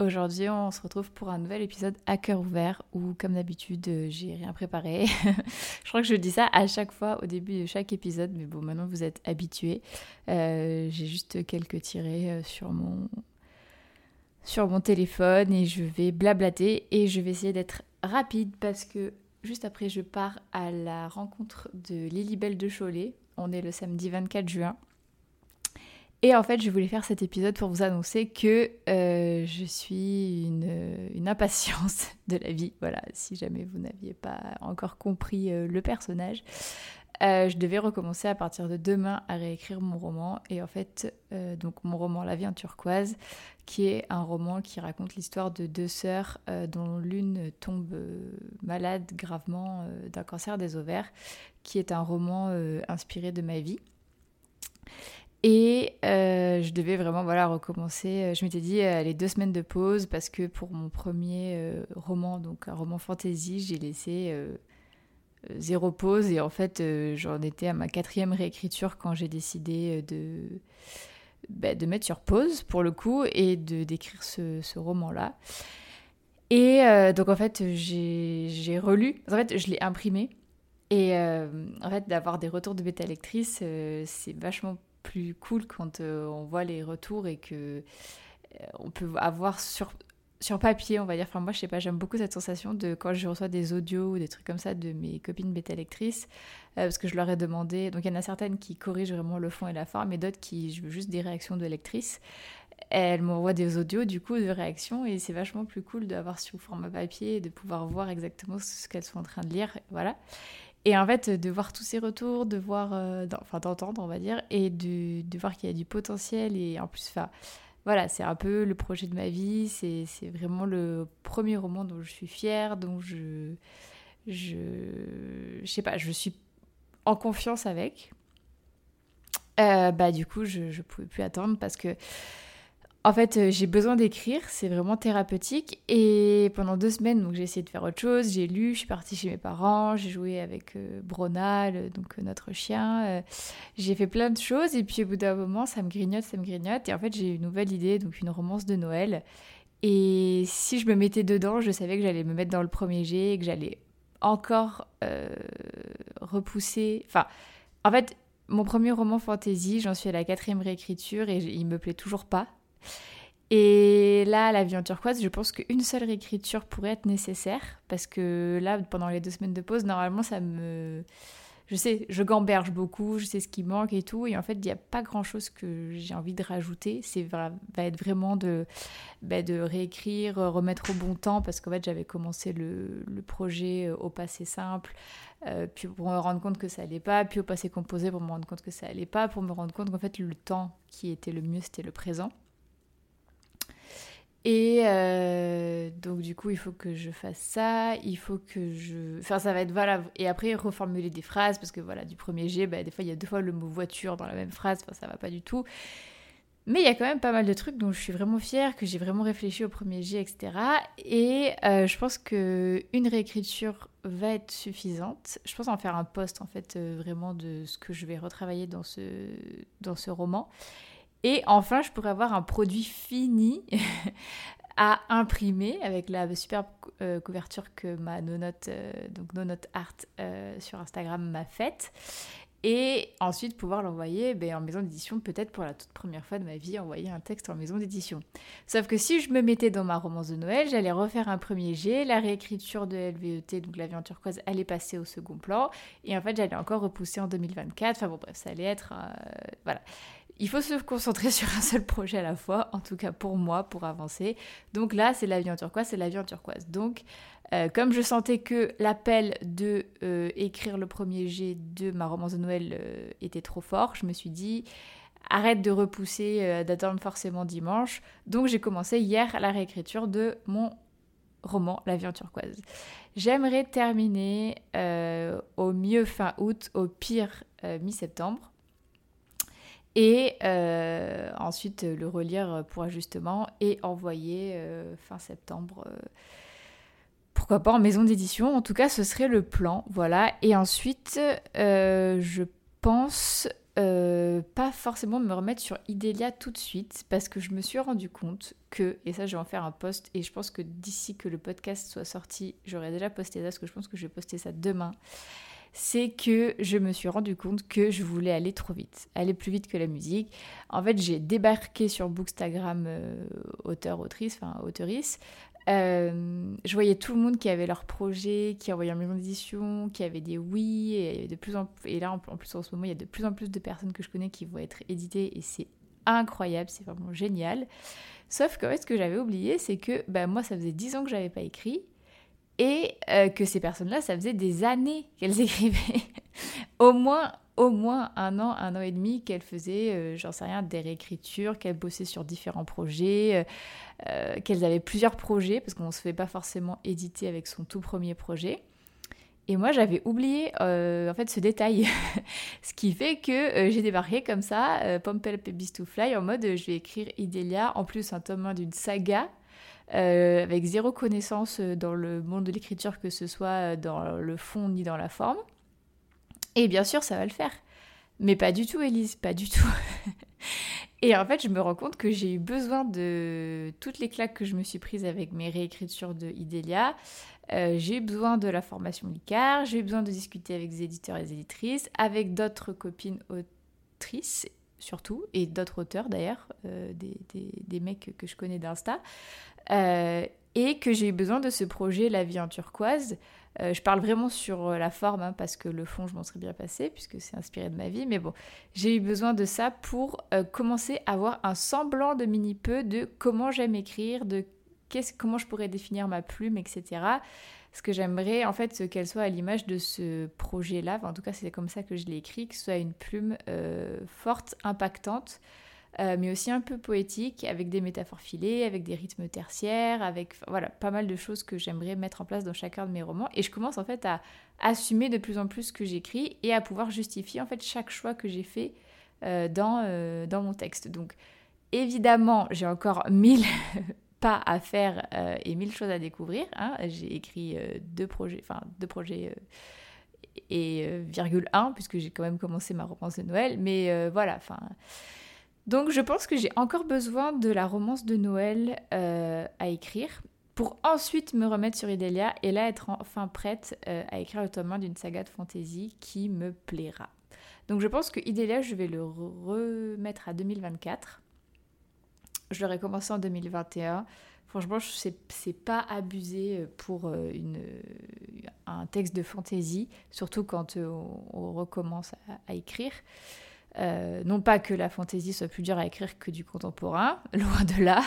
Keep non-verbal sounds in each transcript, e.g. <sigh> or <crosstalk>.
Aujourd'hui, on se retrouve pour un nouvel épisode à cœur ouvert où, comme d'habitude, j'ai rien préparé. <laughs> je crois que je dis ça à chaque fois au début de chaque épisode, mais bon, maintenant vous êtes habitués. Euh, j'ai juste quelques tirés euh, sur mon sur mon téléphone et je vais blablater et je vais essayer d'être rapide parce que juste après, je pars à la rencontre de Lilibelle de Cholet. On est le samedi 24 juin. Et en fait, je voulais faire cet épisode pour vous annoncer que euh, je suis une, impatience <laughs> de la vie. Voilà, si jamais vous n'aviez pas encore compris euh, le personnage. Euh, je devais recommencer à partir de demain à réécrire mon roman. Et en fait, donc mon roman La vie en turquoise, qui est un roman qui raconte l'histoire de deux sœurs dont l'une tombe malade gravement d'un cancer des ovaires, qui est un roman inspiré de ma vie. Et euh, je devais vraiment voilà, recommencer. Je m'étais dit euh, les deux semaines de pause parce que pour mon premier euh, roman, donc un roman fantasy, j'ai laissé zéro pause et en fait j'en étais à ma quatrième réécriture quand j'ai décidé de, bah, de mettre sur pause pour le coup et de d'écrire ce, ce roman-là. Et donc en fait j'ai relu, en fait je l'ai imprimé et en fait d'avoir des retours de bêta lectrice c'est vachement plus cool quand euh, on voit les retours et que euh, on peut avoir sur sur papier, on va dire. Moi, je sais pas, j'aime beaucoup cette sensation de quand je reçois des audios ou des trucs comme ça de mes copines bêta lectrices, euh, parce que je leur ai demandé. Donc, il y en a certaines qui corrigent vraiment le fond et la forme, et d'autres qui, je veux juste des réactions de lectrices. Elles m'envoient des audios, du coup, de réactions, et c'est vachement plus cool d'avoir sur format papier et de pouvoir voir exactement ce qu'elles sont en train de lire. Voilà. Et en fait, de voir tous ces retours, de voir, euh, enfin d'entendre, on va dire, et de, de voir qu'il y a du potentiel. Et en plus, enfin, voilà, c'est un peu le projet de ma vie. C'est vraiment le premier roman dont je suis fière, dont je, je, je sais pas, je suis en confiance avec. Euh, bah du coup, je ne pouvais plus attendre parce que en fait, euh, j'ai besoin d'écrire, c'est vraiment thérapeutique. Et pendant deux semaines, donc j'ai essayé de faire autre chose. J'ai lu, je suis partie chez mes parents, j'ai joué avec euh, Bronal, donc euh, notre chien. j'ai fait plein de choses. Et puis au bout d'un moment, ça me grignote, ça me grignote. Et en fait, j'ai une nouvelle idée, donc une romance de Noël. Et si je me mettais dedans, je savais que j'allais me mettre dans le premier jet et que j'allais encore repousser. Enfin, en fait, mon premier roman fantasy, j'en suis à la quatrième réécriture et il me plaît toujours pas. Et là, la vie en turquoise, je pense qu'une seule réécriture pourrait être nécessaire parce que là, pendant les deux semaines de pause, normalement, ça me. Je sais, je gamberge beaucoup, je sais ce qui manque et tout. Et en fait, il n'y a pas grand chose que j'ai envie de rajouter. C'est va être vraiment de, bah, de réécrire, remettre au bon temps parce qu'en fait, j'avais commencé le, projet au passé simple, euh, puis pour me rendre compte que ça allait pas, puis au passé composé pour me rendre compte que ça allait pas, pour me rendre compte qu'en fait, le temps qui était le mieux, c'était le présent. Et euh, donc du coup, il faut que je fasse ça, il faut que je... Enfin, ça va être... Voilà, et après, reformuler des phrases, parce que voilà, du premier G, bah, des fois, il y a deux fois le mot voiture dans la même phrase, enfin, ça va pas du tout. Mais il y a quand même pas mal de trucs dont je suis vraiment fière, que j'ai vraiment réfléchi au premier G, etc. Et euh, je pense que une réécriture va être suffisante. Je pense en faire un post, en fait, euh, vraiment de ce que je vais retravailler dans ce, dans ce roman. Et enfin, je pourrais avoir un produit fini <laughs> à imprimer avec la superbe euh, couverture que ma nonote, euh, donc art euh, sur Instagram m'a faite. Et ensuite pouvoir l'envoyer ben, en maison d'édition, peut-être pour la toute première fois de ma vie, envoyer un texte en maison d'édition. Sauf que si je me mettais dans ma romance de Noël, j'allais refaire un premier jet, la réécriture de LVET, donc la turquoise, allait passer au second plan, et en fait j'allais encore repousser en 2024. Enfin bon bref, ça allait être... voilà il faut se concentrer sur un seul projet à la fois, en tout cas pour moi, pour avancer. Donc là, c'est la turquoise, c'est la turquoise. Donc, euh, comme je sentais que l'appel de euh, écrire le premier jet de ma romance de Noël euh, était trop fort, je me suis dit arrête de repousser, d'attendre forcément dimanche. Donc j'ai commencé hier la réécriture de mon roman La vie turquoise. J'aimerais terminer au mieux fin août, au pire mi-septembre. Et ensuite le relire pour ajustement et envoyer fin septembre pourquoi pas en maison d'édition. En tout cas, ce serait le plan. Voilà. Et ensuite, euh, je pense euh, pas forcément me remettre sur Idélia tout de suite parce que je me suis rendu compte que, et ça je vais en faire un post, et je pense que d'ici que le podcast soit sorti, j'aurais déjà posté ça parce que je pense que je vais poster ça demain. C'est que je me suis rendu compte que je voulais aller trop vite, aller plus vite que la musique. En fait, j'ai débarqué sur Bookstagram euh, auteur, autrice, enfin auteurice, euh, je voyais tout le monde qui avait leur projet, qui envoyait en maison d'édition, qui avait des oui, et, de plus en, et là en plus en ce moment il y a de plus en plus de personnes que je connais qui vont être éditées et c'est incroyable, c'est vraiment génial. Sauf que ce que j'avais oublié, c'est que bah, moi ça faisait 10 ans que j'avais pas écrit et euh, que ces personnes-là, ça faisait des années qu'elles <laughs> écrivaient. Au moins au moins un an, un an et demi qu'elle faisait, euh, j'en sais rien, des réécritures, qu'elle bossait sur différents projets, euh, euh, qu'elle avait plusieurs projets, parce qu'on ne se fait pas forcément éditer avec son tout premier projet. Et moi, j'avais oublié en fait ce détail, <laughs> ce qui fait que j'ai débarqué comme ça, Pompel Beast to Fly, en mode je vais écrire Idélia, en plus un tome 1 d'une saga, avec zéro connaissance dans le monde de l'écriture, que ce soit dans le fond ni dans la forme. Et bien sûr, ça va le faire. Mais pas du tout, Elise, pas du tout. <laughs> et en fait, je me rends compte que j'ai eu besoin de toutes les claques que je me suis prises avec mes réécritures de Idélia. Euh, j'ai eu besoin de la formation LICAR, j'ai eu besoin de discuter avec des éditeurs et des éditrices, avec d'autres copines autrices surtout, et d'autres auteurs d'ailleurs, euh, des, des, mecs que je connais d'Insta, euh, et que j'ai eu besoin de ce projet La vie en turquoise, euh, je parle vraiment sur la forme, hein, parce que le fond, je m'en serais bien passé, puisque c'est inspiré de ma vie. Mais bon, j'ai eu besoin de ça pour commencer à avoir un semblant de mini-peu de comment j'aime écrire, de comment je pourrais définir ma plume, etc. Ce que j'aimerais, en fait, qu'elle soit à l'image de ce projet-là. en tout cas, c'est comme ça que je l'ai écrit, que ce soit une plume forte, impactante, euh, mais aussi un peu poétique, avec des métaphores filées, avec des rythmes tertiaires, avec voilà, pas mal de choses que j'aimerais mettre en place dans chacun de mes romans. Et je commence en fait à assumer de plus en plus ce que j'écris et à pouvoir justifier en fait chaque choix que j'ai fait euh, euh, dans mon texte. Donc évidemment, j'ai encore mille <laughs> à faire et mille choses à découvrir. Hein. J'ai écrit deux projets, enfin deux projets et virgule 1 puisque j'ai quand même commencé ma romance de Noël. Mais voilà, enfin donc je pense que j'ai encore besoin de la romance de Noël euh, à écrire pour ensuite me remettre sur Idélia et là être enfin prête euh, à écrire le tome 1 d'une saga de fantasy qui me plaira. Donc je pense que Idélia, je vais le remettre à 2024. Je l'aurais commencé en 2021. Franchement, c'est pas abusé pour euh, une, un texte de fantasy, surtout quand on, recommence à écrire. Euh, non pas que la fantaisie soit plus dure à écrire que du contemporain, <laughs> loin de là,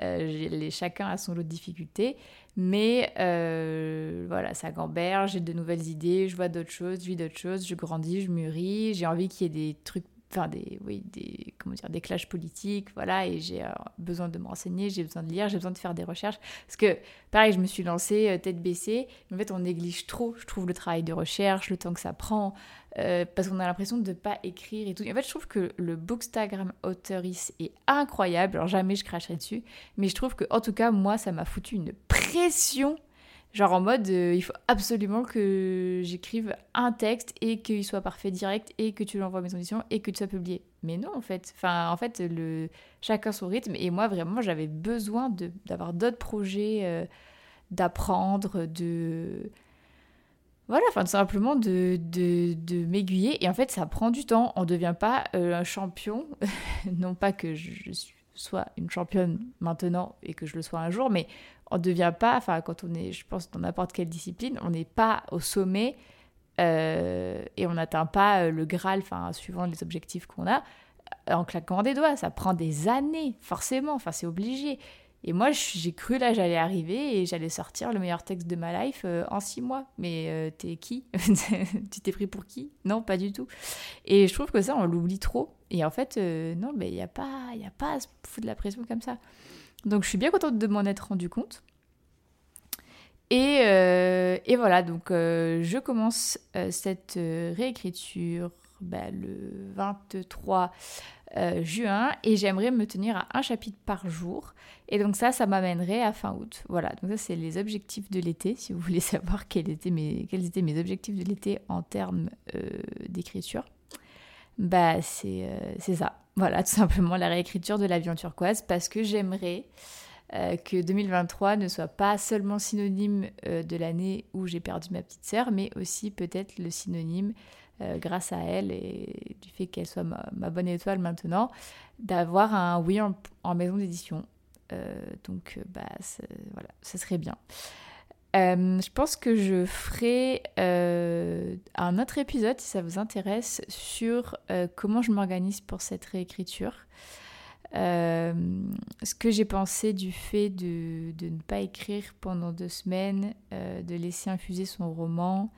euh, chacun a son lot de difficultés, mais euh, voilà, ça gamberge, j'ai de nouvelles idées, je vois d'autres choses, je vis d'autres choses, je grandis, je mûris, j'ai envie qu'il y ait des trucs enfin des, oui, des, comment dire, des clashs politiques, voilà, et j'ai euh, besoin de me renseigner, j'ai besoin de lire, j'ai besoin de faire des recherches. Parce que, pareil, je me suis lancée euh, tête baissée, en fait, on néglige trop, je trouve, le travail de recherche, le temps que ça prend, euh, parce qu'on a l'impression de ne pas écrire et tout. en fait, je trouve que le Bookstagram Authoris est incroyable, alors jamais je cracherai dessus, mais je trouve que, en tout cas, moi, ça m'a foutu une pression Genre en mode, euh, il faut absolument que j'écrive un texte et qu'il soit parfait direct et que tu l'envoies à mes auditions et que tu sois publié. Mais non, en fait. Enfin, en fait, le... chacun son rythme. Et moi, vraiment, j'avais besoin d'avoir d'autres projets, euh, d'apprendre, de... Voilà, enfin, tout simplement de, de, m'aiguiller. Et en fait, ça prend du temps. On ne devient pas euh, un champion. <laughs> non pas que je, je sois une championne maintenant et que je le sois un jour, mais on ne devient pas, enfin quand on est, je pense, dans n'importe quelle discipline, on n'est pas au sommet euh, et on n'atteint pas euh, le Graal, enfin suivant les objectifs qu'on a, euh, en claquant des doigts. Ça prend des années, forcément, enfin c'est obligé. Et moi, j'ai cru là, j'allais arriver et j'allais sortir le meilleur texte de ma life en six mois. Mais t'es qui? <laughs> Tu t'es pris pour qui? Non, pas du tout. Et je trouve que ça, on l'oublie trop. Et en fait, non, mais il n'y a, pas, y a pas à se foutre de la pression comme ça. Donc je suis bien contente de m'en être rendu compte. Et, euh, et voilà, donc euh, je commence cette réécriture bah, le 23 juin et j'aimerais me tenir à un chapitre par jour. Et donc ça, ça m'amènerait à fin août. Voilà, donc ça c'est les objectifs de l'été, si vous voulez <laughs> savoir quels étaient mes, quels étaient mes objectifs de l'été en termes d'écriture. Bah c'est ça. Voilà, tout simplement la réécriture de l'avion turquoise parce que j'aimerais euh, que 2023 ne soit pas seulement synonyme euh, de l'année où j'ai perdu ma petite sœur, mais aussi peut-être le synonyme, euh, grâce à elle et du fait qu'elle soit ma, bonne étoile maintenant, d'avoir un oui en, maison d'édition. donc, bah, voilà, ça serait bien. Je pense que je ferai un autre épisode, si ça vous intéresse, sur comment je m'organise pour cette réécriture. Euh, ce que j'ai pensé du fait de, de, ne pas écrire pendant deux semaines, euh, de laisser infuser son roman,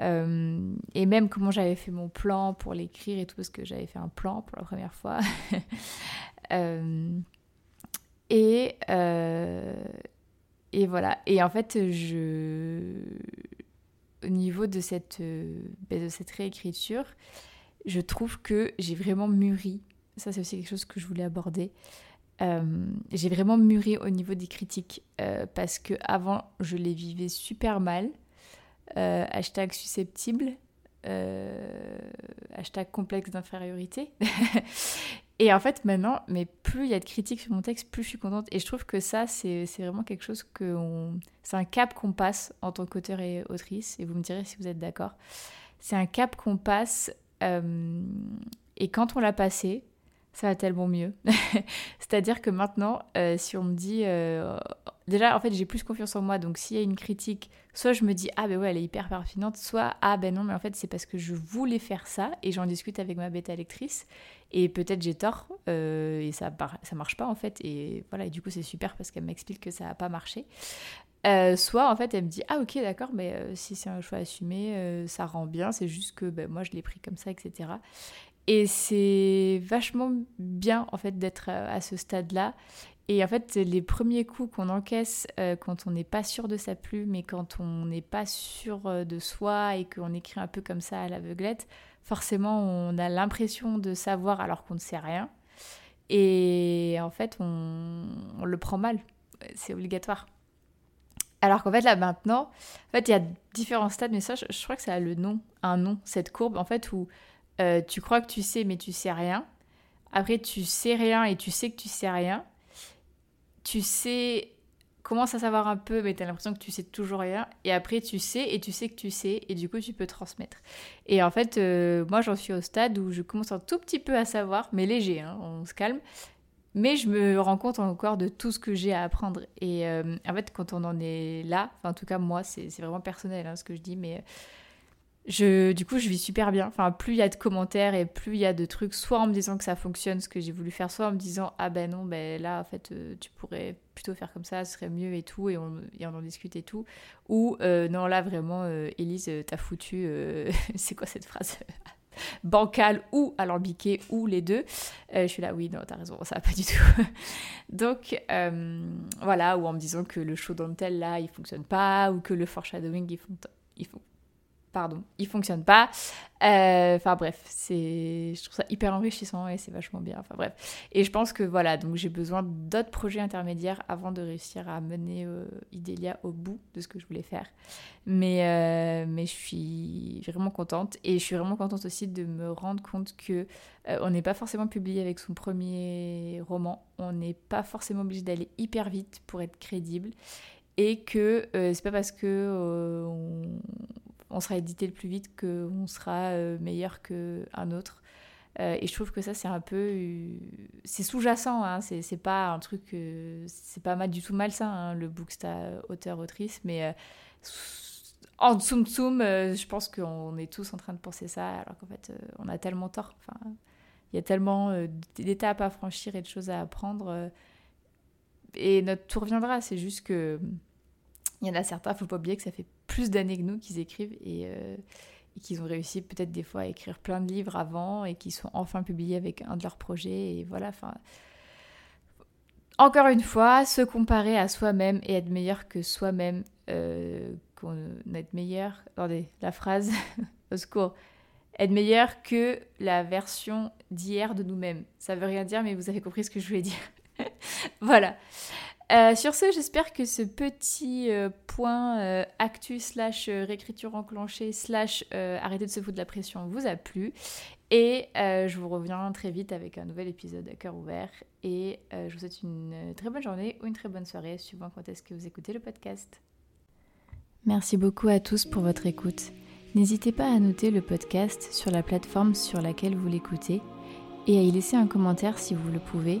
euh, et même comment j'avais fait mon plan pour l'écrire et tout, parce que j'avais fait un plan pour la première fois. <laughs> et, et voilà. Et en fait, je, au niveau de cette, ben, de cette réécriture, je trouve que j'ai vraiment mûri ça, c'est aussi quelque chose que je voulais aborder. Euh, j'ai vraiment mûri au niveau des critiques euh, parce que avant je les vivais super mal. Euh, hashtag susceptible, hashtag complexe d'infériorité. <laughs> et en fait maintenant, mais plus il y a de critiques sur mon texte, plus je suis contente. Et je trouve que ça, c'est vraiment quelque chose que c'est un cap qu'on passe en tant qu'auteur et autrice. Et vous me direz si vous êtes d'accord. C'est un cap qu'on passe. et quand on l'a passé, ça va tellement mieux. <laughs> C'est-à-dire que maintenant, euh, si on me dit... Euh, déjà, en fait, j'ai plus confiance en moi, donc s'il y a une critique, soit je me dis, ah ben ouais, elle est hyper pertinente, soit, ah ben non, mais en fait, c'est parce que je voulais faire ça, et j'en discute avec ma bêta lectrice, et peut-être j'ai tort, euh, et ça, ça marche pas, en fait, et voilà, et du coup, c'est super parce qu'elle m'explique que ça n'a pas marché. soit en fait elle me dit ah ok d'accord mais si c'est un choix assumé ça rend bien c'est juste que ben, moi je l'ai pris comme ça etc et c'est vachement bien en fait d'être à ce stade-là. Et en fait, les premiers coups qu'on encaisse euh, quand on n'est pas sûr de sa plume et quand on n'est pas sûr euh, de soi et qu'on écrit un peu comme ça à l'aveuglette, forcément on a l'impression de savoir alors qu'on ne sait rien. Et en fait, on, on le prend mal. C'est obligatoire. Alors qu'en fait, là maintenant, en fait, il y a différents stades, mais ça, je, je crois que ça a le nom, un nom, cette courbe, en fait, où euh, tu crois que tu sais, mais tu sais rien. Après, tu sais rien et tu sais que tu sais rien. Tu sais, commences à savoir un peu, mais tu as l'impression que tu sais toujours rien. Et après, tu sais et tu sais que tu sais, et du coup, tu peux transmettre. Et en fait, euh, moi, j'en suis au stade où je commence un tout petit peu à savoir, mais léger, hein, on se calme. Mais je me rends compte encore de tout ce que j'ai à apprendre. Et euh, en fait, quand on en est là, en tout cas, moi, c'est vraiment personnel hein, ce que je dis, mais je, du coup, je vis super bien. Enfin, plus il y a de commentaires et plus il y a de trucs, soit en me disant que ça fonctionne, ce que j'ai voulu faire, soit en me disant ah ben non, ben là, en fait, euh, tu pourrais plutôt faire comme ça, ce serait mieux et tout, et on, en discute et tout. Ou euh, non, là, vraiment, euh, Élise, t'as foutu, <laughs> c'est quoi cette phrase <laughs> Bancal ou alambiqué ou les deux? je suis là, oui, non, t'as raison, ça va pas du tout. <laughs> Donc, voilà, ou en me disant que le show tel là, il fonctionne pas, ou que le foreshadowing, il, font, il, pardon, il fonctionne pas. Euh, enfin bref, c'est, je trouve ça hyper enrichissant et c'est vachement bien. Enfin bref, et je pense que voilà, donc j'ai besoin d'autres projets intermédiaires avant de réussir à mener euh, Idélia au bout de ce que je voulais faire. Mais euh, mais je suis vraiment contente et je suis vraiment contente aussi de me rendre compte que on n'est pas forcément publié avec son premier roman. On n'est pas forcément obligé d'aller hyper vite pour être crédible et que c'est pas parce que sera édité le plus vite qu'on sera euh, meilleur qu'un autre. Euh, et je trouve que ça, c'est un peu. Euh, c'est sous-jacent, hein, c'est pas un truc. c'est pas mal du tout malsain, hein, le booksta auteur-autrice, mais en tsum tsum, je pense qu'on est tous en train de penser ça, alors qu'en fait, on a tellement tort. Enfin, il y a tellement d'étapes à franchir et de choses à apprendre. et notre tour viendra, c'est juste que. Il y en a certains, faut pas oublier que ça fait plus d'années que nous qu'ils écrivent euh, et, qu'ils ont réussi peut-être des fois à écrire plein de livres avant et qui sont enfin publiés avec un de leurs projets. Et voilà. Encore une fois, se comparer à soi-même et être meilleur que soi-même, qu'on être meilleur. Attendez, la phrase, <laughs> au secours. Être meilleur que la version d'hier de nous-mêmes. Ça veut rien dire, mais vous avez compris ce que je voulais dire. <laughs> voilà. Euh, sur ce, j'espère que ce petit euh, point euh, actu slash réécriture enclenchée slash arrêter de se foutre de la pression vous a plu. Et je vous reviens très vite avec un nouvel épisode à cœur ouvert. Et je vous souhaite une très bonne journée ou une très bonne soirée, suivant quand est-ce que vous écoutez le podcast. Merci beaucoup à tous pour votre écoute. N'hésitez pas à noter le podcast sur la plateforme sur laquelle vous l'écoutez et à y laisser un commentaire si vous le pouvez